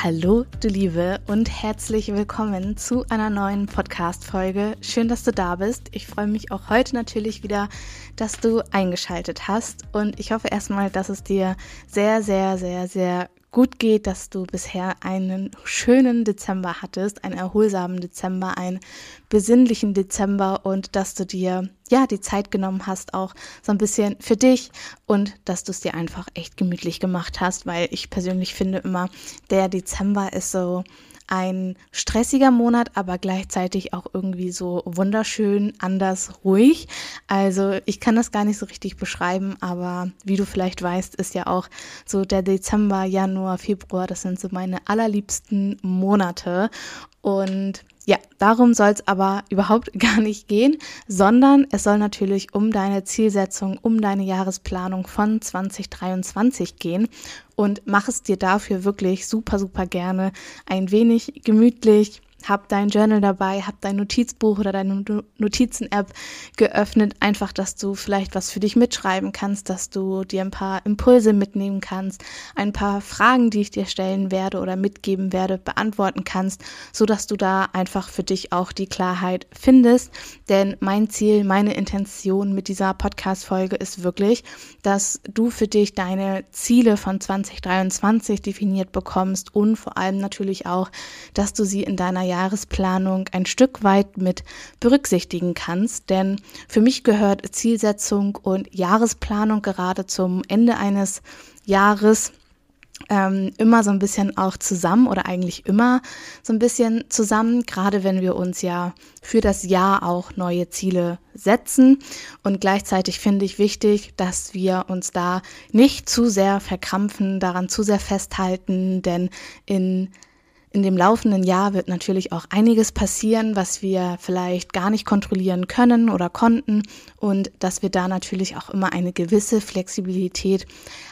Hallo, du Liebe, und herzlich willkommen zu einer neuen Podcast-Folge. Schön, dass du da bist. Ich freue mich auch heute natürlich wieder, dass du eingeschaltet hast. Und ich hoffe erstmal, dass es dir sehr, sehr, sehr, sehr gut geht, dass du bisher einen schönen Dezember hattest, einen erholsamen Dezember, einen besinnlichen Dezember und dass du dir ja die Zeit genommen hast, auch so ein bisschen für dich und dass du es dir einfach echt gemütlich gemacht hast, weil ich persönlich finde immer, der Dezember ist so ein stressiger Monat, aber gleichzeitig auch irgendwie so wunderschön, anders ruhig. Also ich kann das gar nicht so richtig beschreiben, aber wie du vielleicht weißt, ist ja auch so der Dezember, Januar, Februar, das sind so meine allerliebsten Monate. Und ja, darum soll es aber überhaupt gar nicht gehen, sondern es soll natürlich um deine Zielsetzung, um deine Jahresplanung von 2023 gehen. Und mach es dir dafür wirklich super, super gerne ein wenig gemütlich, hab dein Journal dabei, hab dein Notizbuch oder deine Notizen-App geöffnet, einfach, dass du vielleicht was für dich mitschreiben kannst, dass du dir ein paar Impulse mitnehmen kannst, ein paar Fragen, die ich dir stellen werde oder mitgeben werde, beantworten kannst, so dass du da einfach für dich auch die Klarheit findest. Denn mein Ziel, meine Intention mit dieser Podcast-Folge ist wirklich, dass du für dich deine Ziele von 2023 definiert bekommst und vor allem natürlich auch, dass du sie in deiner Jahresplanung ein Stück weit mit berücksichtigen kannst. Denn für mich gehört Zielsetzung und Jahresplanung gerade zum Ende eines Jahres ähm, immer so ein bisschen auch zusammen oder eigentlich immer so ein bisschen zusammen, gerade wenn wir uns ja für das Jahr auch neue Ziele setzen. Und gleichzeitig finde ich wichtig, dass wir uns da nicht zu sehr verkrampfen, daran zu sehr festhalten, denn in in dem laufenden Jahr wird natürlich auch einiges passieren, was wir vielleicht gar nicht kontrollieren können oder konnten und dass wir da natürlich auch immer eine gewisse Flexibilität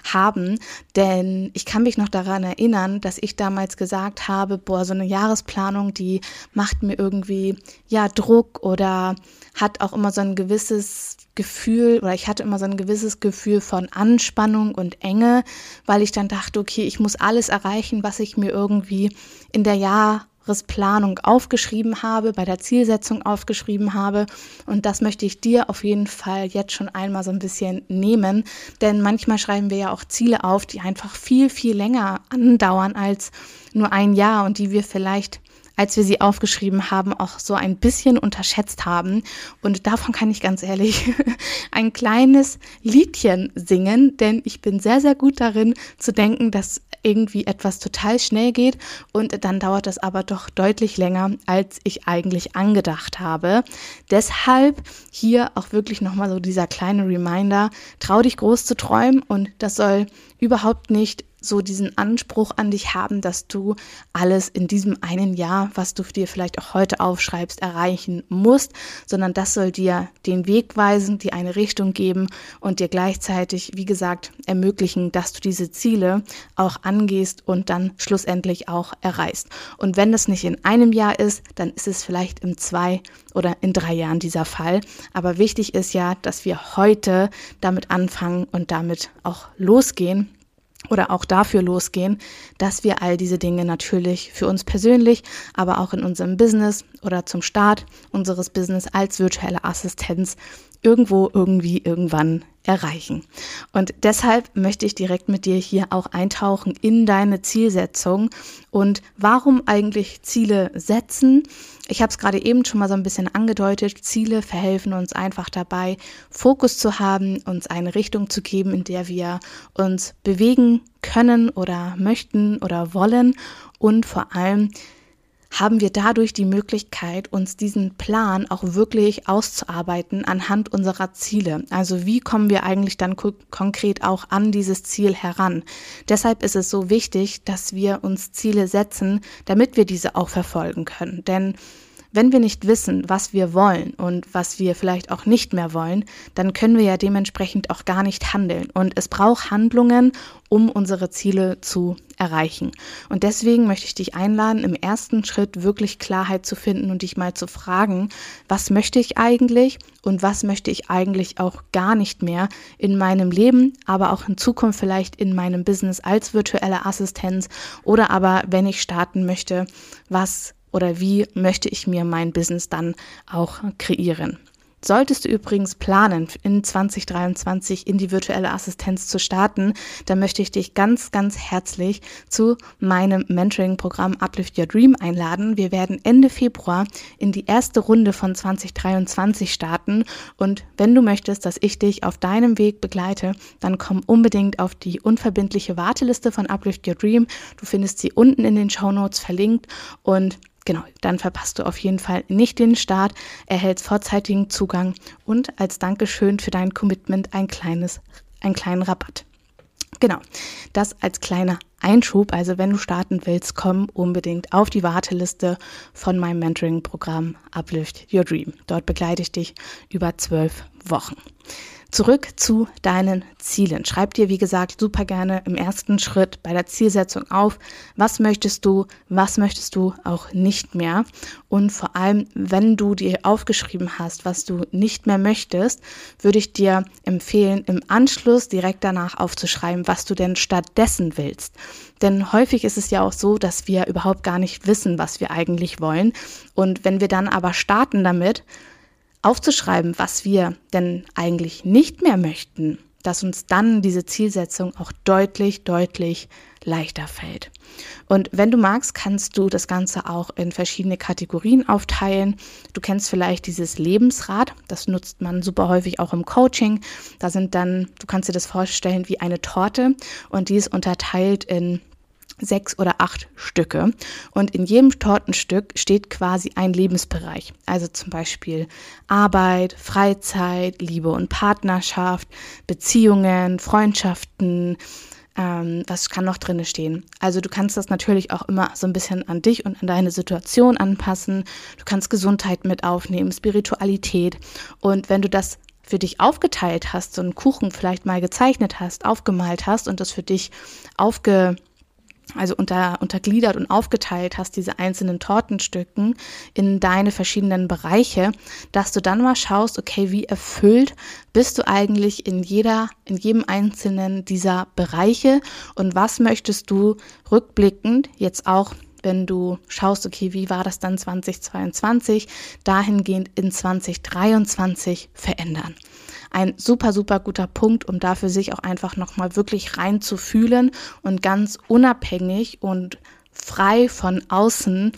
haben. Denn ich kann mich noch daran erinnern, dass ich damals gesagt habe, boah, so eine Jahresplanung, die macht mir irgendwie ja Druck oder hat auch immer so ein gewisses Gefühl oder ich hatte immer so ein gewisses Gefühl von Anspannung und Enge, weil ich dann dachte, okay, ich muss alles erreichen, was ich mir irgendwie in der Jahresplanung aufgeschrieben habe, bei der Zielsetzung aufgeschrieben habe. Und das möchte ich dir auf jeden Fall jetzt schon einmal so ein bisschen nehmen. Denn manchmal schreiben wir ja auch Ziele auf, die einfach viel, viel länger andauern als nur ein Jahr und die wir vielleicht als wir sie aufgeschrieben haben, auch so ein bisschen unterschätzt haben. Und davon kann ich ganz ehrlich ein kleines Liedchen singen, denn ich bin sehr, sehr gut darin zu denken, dass irgendwie etwas total schnell geht und dann dauert es aber doch deutlich länger, als ich eigentlich angedacht habe. Deshalb hier auch wirklich nochmal so dieser kleine Reminder, trau dich groß zu träumen und das soll überhaupt nicht so diesen Anspruch an dich haben, dass du alles in diesem einen Jahr, was du dir vielleicht auch heute aufschreibst, erreichen musst, sondern das soll dir den Weg weisen, dir eine Richtung geben und dir gleichzeitig, wie gesagt, ermöglichen, dass du diese Ziele auch angehst und dann schlussendlich auch erreichst. Und wenn das nicht in einem Jahr ist, dann ist es vielleicht in zwei oder in drei Jahren dieser Fall. Aber wichtig ist ja, dass wir heute damit anfangen und damit auch losgehen oder auch dafür losgehen, dass wir all diese Dinge natürlich für uns persönlich, aber auch in unserem Business oder zum Start unseres Business als virtuelle Assistenz irgendwo irgendwie irgendwann erreichen. Und deshalb möchte ich direkt mit dir hier auch eintauchen in deine Zielsetzung und warum eigentlich Ziele setzen. Ich habe es gerade eben schon mal so ein bisschen angedeutet. Ziele verhelfen uns einfach dabei, Fokus zu haben, uns eine Richtung zu geben, in der wir uns bewegen können oder möchten oder wollen und vor allem haben wir dadurch die Möglichkeit, uns diesen Plan auch wirklich auszuarbeiten anhand unserer Ziele. Also wie kommen wir eigentlich dann konkret auch an dieses Ziel heran? Deshalb ist es so wichtig, dass wir uns Ziele setzen, damit wir diese auch verfolgen können. Denn wenn wir nicht wissen, was wir wollen und was wir vielleicht auch nicht mehr wollen, dann können wir ja dementsprechend auch gar nicht handeln. Und es braucht Handlungen, um unsere Ziele zu erreichen. Und deswegen möchte ich dich einladen, im ersten Schritt wirklich Klarheit zu finden und dich mal zu fragen, was möchte ich eigentlich und was möchte ich eigentlich auch gar nicht mehr in meinem Leben, aber auch in Zukunft vielleicht in meinem Business als virtuelle Assistenz oder aber wenn ich starten möchte, was oder wie möchte ich mir mein Business dann auch kreieren. Solltest du übrigens planen, in 2023 in die virtuelle Assistenz zu starten, dann möchte ich dich ganz, ganz herzlich zu meinem Mentoring-Programm Uplift Your Dream einladen. Wir werden Ende Februar in die erste Runde von 2023 starten. Und wenn du möchtest, dass ich dich auf deinem Weg begleite, dann komm unbedingt auf die unverbindliche Warteliste von Uplift Your Dream. Du findest sie unten in den Show Notes verlinkt und Genau, dann verpasst du auf jeden Fall nicht den Start, erhältst vorzeitigen Zugang und als Dankeschön für dein Commitment ein kleines, einen kleinen Rabatt. Genau, das als kleiner Einschub. Also wenn du starten willst, komm unbedingt auf die Warteliste von meinem Mentoring-Programm Uplift Your Dream. Dort begleite ich dich über zwölf Wochen. Zurück zu deinen Zielen. Schreib dir, wie gesagt, super gerne im ersten Schritt bei der Zielsetzung auf, was möchtest du, was möchtest du auch nicht mehr. Und vor allem, wenn du dir aufgeschrieben hast, was du nicht mehr möchtest, würde ich dir empfehlen, im Anschluss direkt danach aufzuschreiben, was du denn stattdessen willst. Denn häufig ist es ja auch so, dass wir überhaupt gar nicht wissen, was wir eigentlich wollen. Und wenn wir dann aber starten damit, aufzuschreiben, was wir denn eigentlich nicht mehr möchten, dass uns dann diese Zielsetzung auch deutlich, deutlich leichter fällt. Und wenn du magst, kannst du das Ganze auch in verschiedene Kategorien aufteilen. Du kennst vielleicht dieses Lebensrad, das nutzt man super häufig auch im Coaching. Da sind dann, du kannst dir das vorstellen wie eine Torte und die ist unterteilt in sechs oder acht Stücke. Und in jedem Tortenstück steht quasi ein Lebensbereich. Also zum Beispiel Arbeit, Freizeit, Liebe und Partnerschaft, Beziehungen, Freundschaften. Ähm, was kann noch drin stehen? Also du kannst das natürlich auch immer so ein bisschen an dich und an deine Situation anpassen. Du kannst Gesundheit mit aufnehmen, Spiritualität. Und wenn du das für dich aufgeteilt hast, so einen Kuchen vielleicht mal gezeichnet hast, aufgemalt hast und das für dich aufge also unter, untergliedert und aufgeteilt hast, diese einzelnen Tortenstücken in deine verschiedenen Bereiche, dass du dann mal schaust, okay, wie erfüllt bist du eigentlich in jeder, in jedem einzelnen dieser Bereiche? Und was möchtest du rückblickend jetzt auch wenn du schaust, okay, wie war das dann 2022, dahingehend in 2023 verändern ein super, super guter Punkt, um dafür sich auch einfach nochmal wirklich reinzufühlen und ganz unabhängig und frei von außen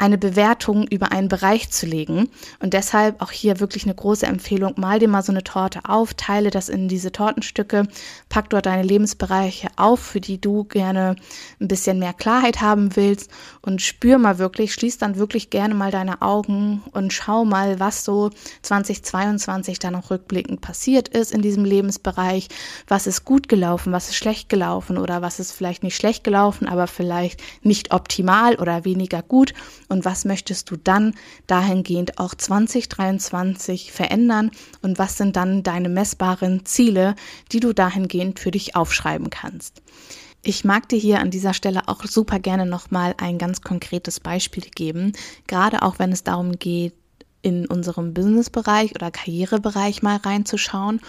eine Bewertung über einen Bereich zu legen. Und deshalb auch hier wirklich eine große Empfehlung, mal dir mal so eine Torte auf, teile das in diese Tortenstücke, pack dort deine Lebensbereiche auf, für die du gerne ein bisschen mehr Klarheit haben willst. Und spür mal wirklich, schließ dann wirklich gerne mal deine Augen und schau mal, was so 2022 dann noch rückblickend passiert ist in diesem Lebensbereich, was ist gut gelaufen, was ist schlecht gelaufen oder was ist vielleicht nicht schlecht gelaufen, aber vielleicht nicht optimal oder weniger gut und was möchtest du dann dahingehend auch 2023 verändern? Und was sind dann deine messbaren Ziele, die du dahingehend für dich aufschreiben kannst. Ich mag dir hier an dieser Stelle auch super gerne nochmal ein ganz konkretes Beispiel geben, gerade auch wenn es darum geht, in unserem Businessbereich oder Karrierebereich mal reinzuschauen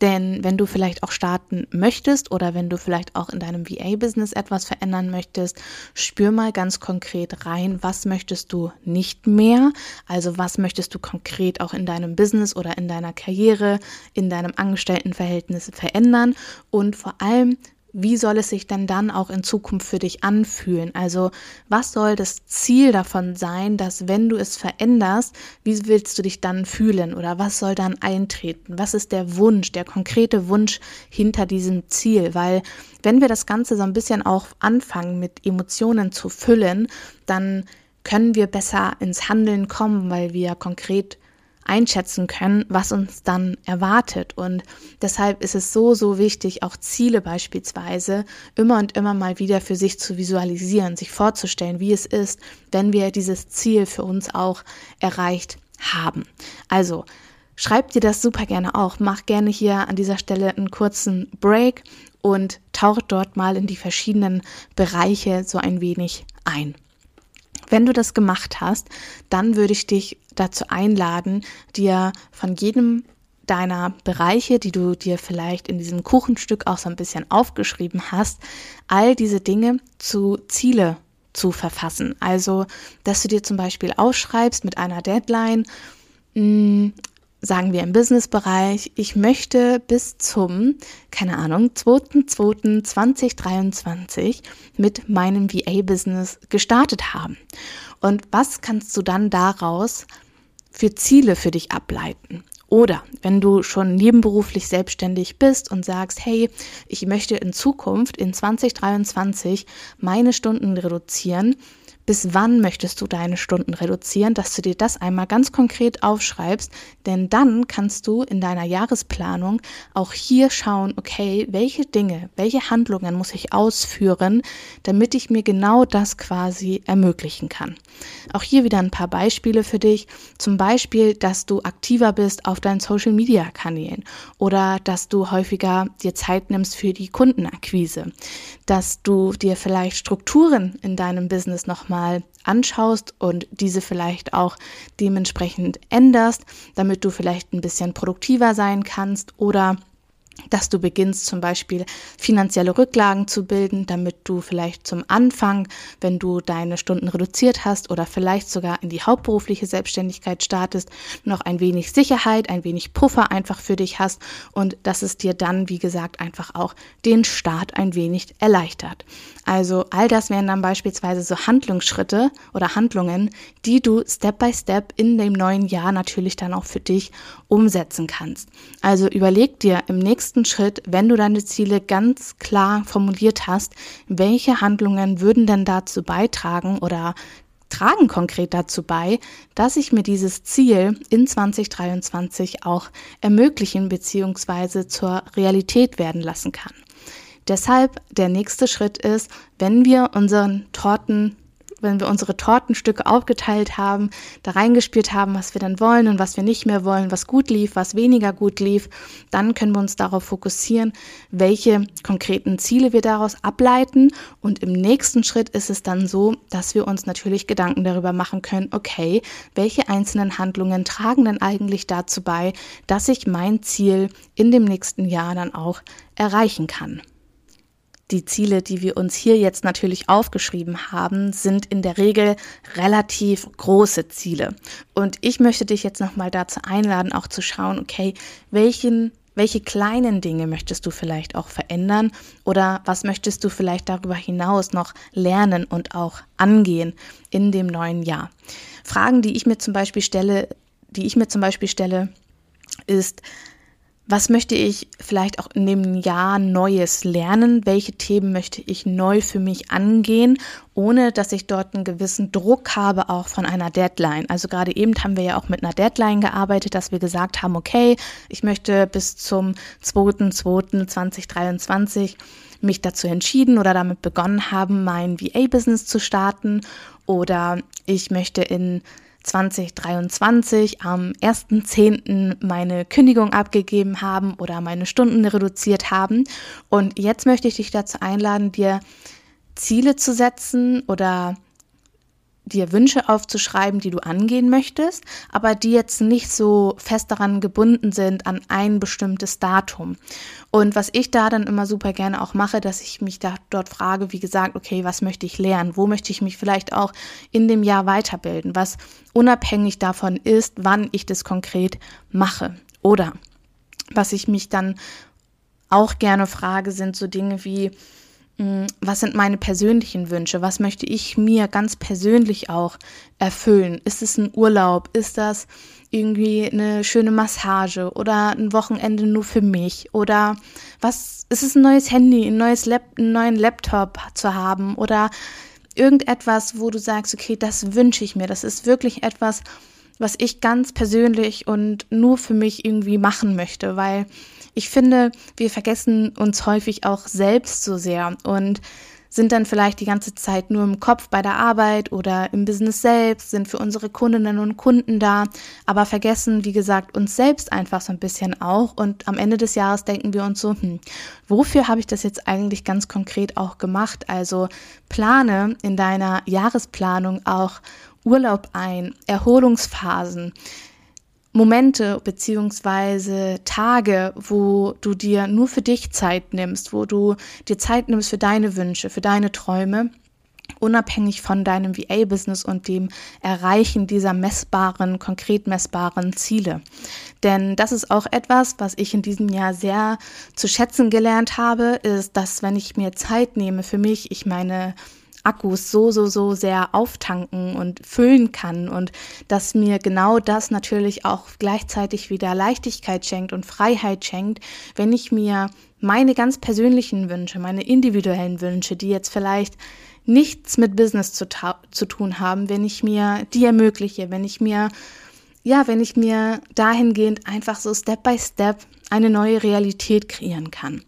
denn wenn du vielleicht auch starten möchtest oder wenn du vielleicht auch in deinem VA-Business etwas verändern möchtest, spür mal ganz konkret rein, was möchtest du nicht mehr? Also was möchtest du konkret auch in deinem Business oder in deiner Karriere, in deinem Angestelltenverhältnis verändern? Und vor allem, wie soll es sich denn dann auch in Zukunft für dich anfühlen? Also was soll das Ziel davon sein, dass wenn du es veränderst, wie willst du dich dann fühlen oder was soll dann eintreten? Was ist der Wunsch, der konkrete Wunsch hinter diesem Ziel? Weil wenn wir das Ganze so ein bisschen auch anfangen mit Emotionen zu füllen, dann können wir besser ins Handeln kommen, weil wir konkret einschätzen können, was uns dann erwartet. Und deshalb ist es so, so wichtig, auch Ziele beispielsweise immer und immer mal wieder für sich zu visualisieren, sich vorzustellen, wie es ist, wenn wir dieses Ziel für uns auch erreicht haben. Also, Schreib dir das super gerne auch. Mach gerne hier an dieser Stelle einen kurzen Break und tauch dort mal in die verschiedenen Bereiche so ein wenig ein. Wenn du das gemacht hast, dann würde ich dich dazu einladen, dir von jedem deiner Bereiche, die du dir vielleicht in diesem Kuchenstück auch so ein bisschen aufgeschrieben hast, all diese Dinge zu Ziele zu verfassen. Also, dass du dir zum Beispiel aufschreibst mit einer Deadline, hm, sagen wir im Businessbereich, ich möchte bis zum, keine Ahnung, 2.2.2023 mit meinem VA-Business gestartet haben. Und was kannst du dann daraus für Ziele für dich ableiten? Oder wenn du schon nebenberuflich selbstständig bist und sagst, hey, ich möchte in Zukunft in 2023 meine Stunden reduzieren, bis wann möchtest du deine Stunden reduzieren, dass du dir das einmal ganz konkret aufschreibst, denn dann kannst du in deiner Jahresplanung auch hier schauen, okay, welche Dinge, welche Handlungen muss ich ausführen, damit ich mir genau das quasi ermöglichen kann. Auch hier wieder ein paar Beispiele für dich, zum Beispiel, dass du aktiver bist auf deinen Social-Media-Kanälen oder dass du häufiger dir Zeit nimmst für die Kundenakquise, dass du dir vielleicht Strukturen in deinem Business nochmal mal anschaust und diese vielleicht auch dementsprechend änderst, damit du vielleicht ein bisschen produktiver sein kannst oder dass du beginnst zum Beispiel finanzielle Rücklagen zu bilden, damit du vielleicht zum Anfang, wenn du deine Stunden reduziert hast oder vielleicht sogar in die hauptberufliche Selbstständigkeit startest, noch ein wenig Sicherheit, ein wenig Puffer einfach für dich hast und dass es dir dann, wie gesagt, einfach auch den Start ein wenig erleichtert. Also all das wären dann beispielsweise so Handlungsschritte oder Handlungen, die du Step by Step in dem neuen Jahr natürlich dann auch für dich umsetzen kannst. Also überleg dir im nächsten nächsten Schritt, wenn du deine Ziele ganz klar formuliert hast, welche Handlungen würden denn dazu beitragen oder tragen konkret dazu bei, dass ich mir dieses Ziel in 2023 auch ermöglichen bzw. zur Realität werden lassen kann. Deshalb der nächste Schritt ist, wenn wir unseren Torten wenn wir unsere Tortenstücke aufgeteilt haben, da reingespielt haben, was wir dann wollen und was wir nicht mehr wollen, was gut lief, was weniger gut lief, dann können wir uns darauf fokussieren, welche konkreten Ziele wir daraus ableiten. Und im nächsten Schritt ist es dann so, dass wir uns natürlich Gedanken darüber machen können, okay, welche einzelnen Handlungen tragen denn eigentlich dazu bei, dass ich mein Ziel in dem nächsten Jahr dann auch erreichen kann. Die Ziele, die wir uns hier jetzt natürlich aufgeschrieben haben, sind in der Regel relativ große Ziele. Und ich möchte dich jetzt nochmal dazu einladen, auch zu schauen, okay, welchen welche kleinen Dinge möchtest du vielleicht auch verändern oder was möchtest du vielleicht darüber hinaus noch lernen und auch angehen in dem neuen Jahr? Fragen, die ich mir zum Beispiel stelle, die ich mir zum Beispiel stelle, ist, was möchte ich vielleicht auch in dem Jahr Neues lernen? Welche Themen möchte ich neu für mich angehen, ohne dass ich dort einen gewissen Druck habe, auch von einer Deadline? Also gerade eben haben wir ja auch mit einer Deadline gearbeitet, dass wir gesagt haben, okay, ich möchte bis zum 2.2.2023 mich dazu entschieden oder damit begonnen haben, mein VA-Business zu starten oder ich möchte in 2023 am 1.10. meine Kündigung abgegeben haben oder meine Stunden reduziert haben. Und jetzt möchte ich dich dazu einladen, dir Ziele zu setzen oder dir Wünsche aufzuschreiben, die du angehen möchtest, aber die jetzt nicht so fest daran gebunden sind an ein bestimmtes Datum. Und was ich da dann immer super gerne auch mache, dass ich mich da dort frage, wie gesagt, okay, was möchte ich lernen? Wo möchte ich mich vielleicht auch in dem Jahr weiterbilden? Was unabhängig davon ist, wann ich das konkret mache. Oder was ich mich dann auch gerne frage, sind so Dinge wie, was sind meine persönlichen Wünsche? Was möchte ich mir ganz persönlich auch erfüllen? Ist es ein Urlaub? Ist das irgendwie eine schöne Massage oder ein Wochenende nur für mich? Oder was ist es ein neues Handy, ein neues Lap einen neuen Laptop zu haben oder irgendetwas, wo du sagst, okay, das wünsche ich mir. Das ist wirklich etwas, was ich ganz persönlich und nur für mich irgendwie machen möchte, weil ich finde, wir vergessen uns häufig auch selbst so sehr und sind dann vielleicht die ganze Zeit nur im Kopf bei der Arbeit oder im Business selbst, sind für unsere Kundinnen und Kunden da, aber vergessen, wie gesagt, uns selbst einfach so ein bisschen auch. Und am Ende des Jahres denken wir uns so, hm, wofür habe ich das jetzt eigentlich ganz konkret auch gemacht? Also plane in deiner Jahresplanung auch Urlaub ein, Erholungsphasen. Momente beziehungsweise Tage, wo du dir nur für dich Zeit nimmst, wo du dir Zeit nimmst für deine Wünsche, für deine Träume, unabhängig von deinem VA-Business und dem Erreichen dieser messbaren, konkret messbaren Ziele. Denn das ist auch etwas, was ich in diesem Jahr sehr zu schätzen gelernt habe, ist, dass wenn ich mir Zeit nehme für mich, ich meine Akkus so, so, so sehr auftanken und füllen kann und dass mir genau das natürlich auch gleichzeitig wieder Leichtigkeit schenkt und Freiheit schenkt, wenn ich mir meine ganz persönlichen Wünsche, meine individuellen Wünsche, die jetzt vielleicht nichts mit Business zu, zu tun haben, wenn ich mir die ermögliche, wenn ich mir ja, wenn ich mir dahingehend einfach so Step by Step eine neue Realität kreieren kann.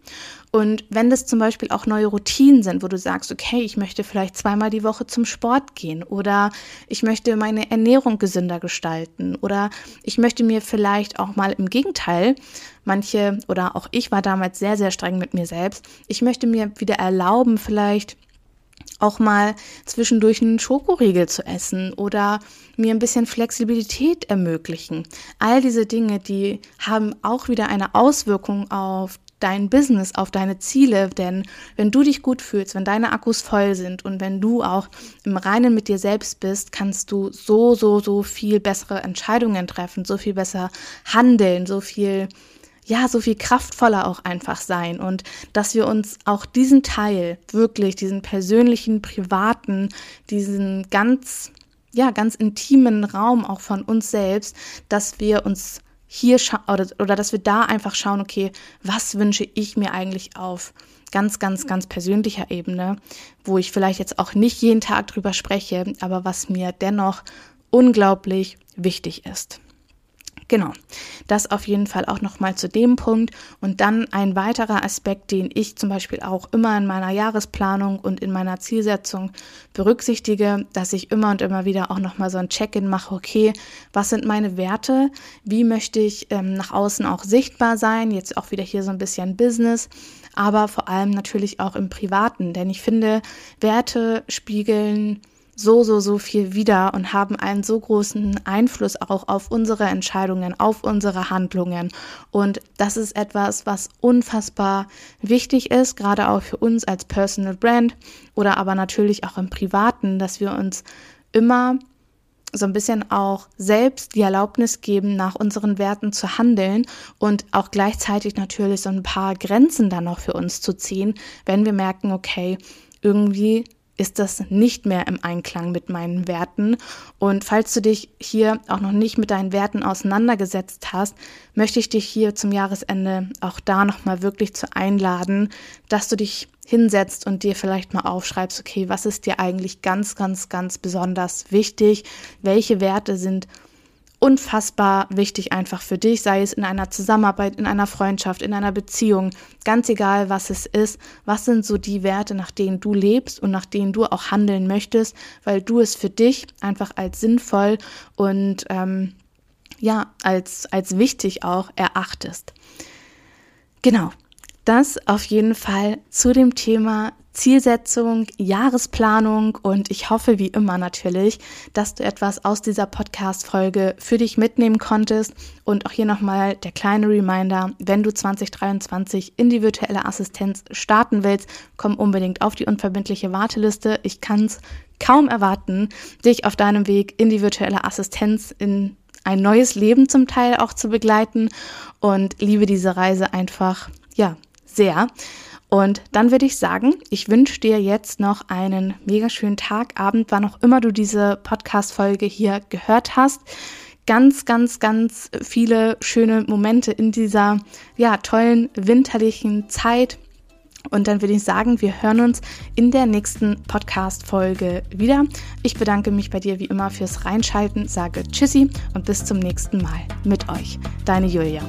Und wenn das zum Beispiel auch neue Routinen sind, wo du sagst, okay, ich möchte vielleicht zweimal die Woche zum Sport gehen oder ich möchte meine Ernährung gesünder gestalten oder ich möchte mir vielleicht auch mal im Gegenteil, manche oder auch ich war damals sehr, sehr streng mit mir selbst, ich möchte mir wieder erlauben, vielleicht auch mal zwischendurch einen Schokoriegel zu essen oder mir ein bisschen Flexibilität ermöglichen. All diese Dinge, die haben auch wieder eine Auswirkung auf dein Business, auf deine Ziele. Denn wenn du dich gut fühlst, wenn deine Akkus voll sind und wenn du auch im Reinen mit dir selbst bist, kannst du so, so, so viel bessere Entscheidungen treffen, so viel besser handeln, so viel ja, so viel kraftvoller auch einfach sein und dass wir uns auch diesen Teil wirklich, diesen persönlichen, privaten, diesen ganz, ja, ganz intimen Raum auch von uns selbst, dass wir uns hier oder, oder dass wir da einfach schauen, okay, was wünsche ich mir eigentlich auf ganz, ganz, ganz persönlicher Ebene, wo ich vielleicht jetzt auch nicht jeden Tag drüber spreche, aber was mir dennoch unglaublich wichtig ist. Genau, das auf jeden Fall auch nochmal zu dem Punkt. Und dann ein weiterer Aspekt, den ich zum Beispiel auch immer in meiner Jahresplanung und in meiner Zielsetzung berücksichtige, dass ich immer und immer wieder auch nochmal so ein Check-in mache, okay, was sind meine Werte? Wie möchte ich ähm, nach außen auch sichtbar sein? Jetzt auch wieder hier so ein bisschen Business aber vor allem natürlich auch im Privaten, denn ich finde, Werte spiegeln so, so, so viel wieder und haben einen so großen Einfluss auch auf unsere Entscheidungen, auf unsere Handlungen. Und das ist etwas, was unfassbar wichtig ist, gerade auch für uns als Personal Brand oder aber natürlich auch im Privaten, dass wir uns immer so ein bisschen auch selbst die Erlaubnis geben, nach unseren Werten zu handeln und auch gleichzeitig natürlich so ein paar Grenzen dann noch für uns zu ziehen, wenn wir merken, okay, irgendwie ist das nicht mehr im Einklang mit meinen Werten. Und falls du dich hier auch noch nicht mit deinen Werten auseinandergesetzt hast, möchte ich dich hier zum Jahresende auch da nochmal wirklich zu einladen, dass du dich hinsetzt und dir vielleicht mal aufschreibst, okay, was ist dir eigentlich ganz, ganz, ganz besonders wichtig? Welche Werte sind unfassbar wichtig einfach für dich, sei es in einer Zusammenarbeit, in einer Freundschaft, in einer Beziehung, ganz egal was es ist, was sind so die Werte, nach denen du lebst und nach denen du auch handeln möchtest, weil du es für dich einfach als sinnvoll und ähm, ja, als, als wichtig auch erachtest. Genau, das auf jeden Fall zu dem Thema Zielsetzung, Jahresplanung und ich hoffe wie immer natürlich, dass du etwas aus dieser Podcast-Folge für dich mitnehmen konntest. Und auch hier nochmal der kleine Reminder, wenn du 2023 in die virtuelle Assistenz starten willst, komm unbedingt auf die unverbindliche Warteliste. Ich kann es kaum erwarten, dich auf deinem Weg in die virtuelle Assistenz in ein neues Leben zum Teil auch zu begleiten und liebe diese Reise einfach, ja, sehr. Und dann würde ich sagen, ich wünsche dir jetzt noch einen mega schönen Tag, Abend, wann auch immer du diese Podcast-Folge hier gehört hast. Ganz, ganz, ganz viele schöne Momente in dieser, ja, tollen winterlichen Zeit Und dann würde ich sagen, wir hören uns in der nächsten Podcast-Folge wieder. Ich bedanke mich bei dir wie immer fürs Reinschalten, sage Tschüssi und bis zum nächsten Mal mit euch. Deine Julia.